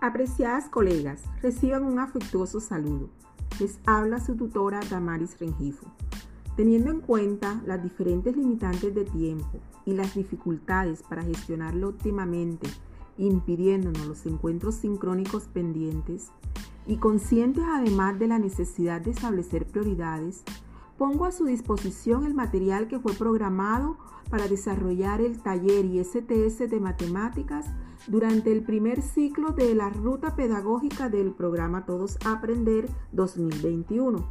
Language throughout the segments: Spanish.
Apreciadas colegas, reciban un afectuoso saludo. Les habla su tutora Damaris Rengifo. Teniendo en cuenta las diferentes limitantes de tiempo y las dificultades para gestionarlo óptimamente, impidiéndonos los encuentros sincrónicos pendientes, y conscientes además de la necesidad de establecer prioridades, pongo a su disposición el material que fue programado para desarrollar el taller ISTS de matemáticas durante el primer ciclo de la ruta pedagógica del programa Todos Aprender 2021,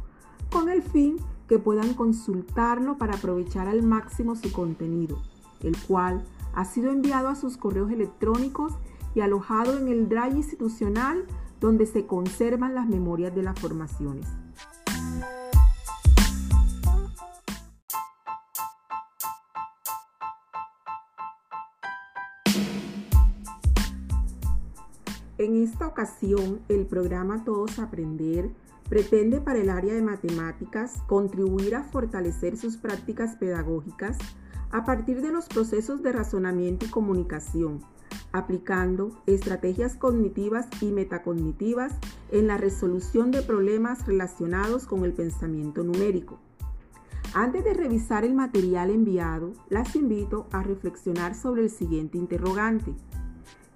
con el fin que puedan consultarlo para aprovechar al máximo su contenido, el cual ha sido enviado a sus correos electrónicos y alojado en el Drive institucional donde se conservan las memorias de las formaciones. En esta ocasión, el programa Todos Aprender pretende para el área de matemáticas contribuir a fortalecer sus prácticas pedagógicas a partir de los procesos de razonamiento y comunicación, aplicando estrategias cognitivas y metacognitivas en la resolución de problemas relacionados con el pensamiento numérico. Antes de revisar el material enviado, las invito a reflexionar sobre el siguiente interrogante.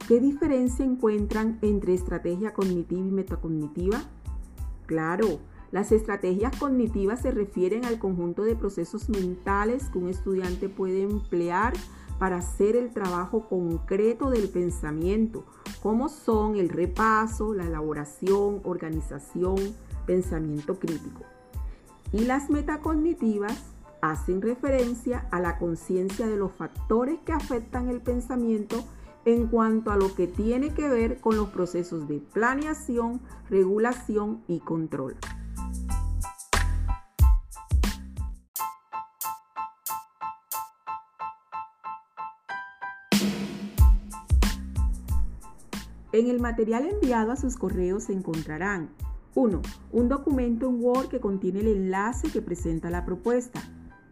¿Qué diferencia encuentran entre estrategia cognitiva y metacognitiva? Claro, las estrategias cognitivas se refieren al conjunto de procesos mentales que un estudiante puede emplear para hacer el trabajo concreto del pensamiento, como son el repaso, la elaboración, organización, pensamiento crítico. Y las metacognitivas hacen referencia a la conciencia de los factores que afectan el pensamiento en cuanto a lo que tiene que ver con los procesos de planeación, regulación y control. En el material enviado a sus correos se encontrarán 1. Un documento en Word que contiene el enlace que presenta la propuesta.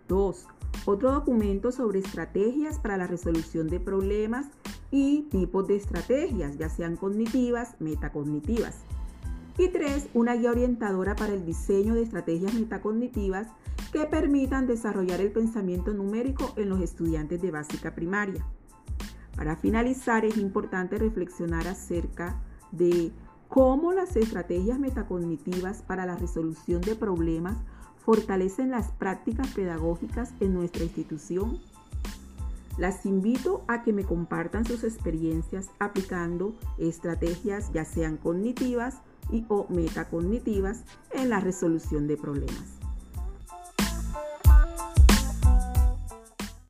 2. Otro documento sobre estrategias para la resolución de problemas y tipos de estrategias, ya sean cognitivas, metacognitivas. Y tres, una guía orientadora para el diseño de estrategias metacognitivas que permitan desarrollar el pensamiento numérico en los estudiantes de básica primaria. Para finalizar, es importante reflexionar acerca de cómo las estrategias metacognitivas para la resolución de problemas fortalecen las prácticas pedagógicas en nuestra institución las invito a que me compartan sus experiencias aplicando estrategias ya sean cognitivas y o metacognitivas en la resolución de problemas.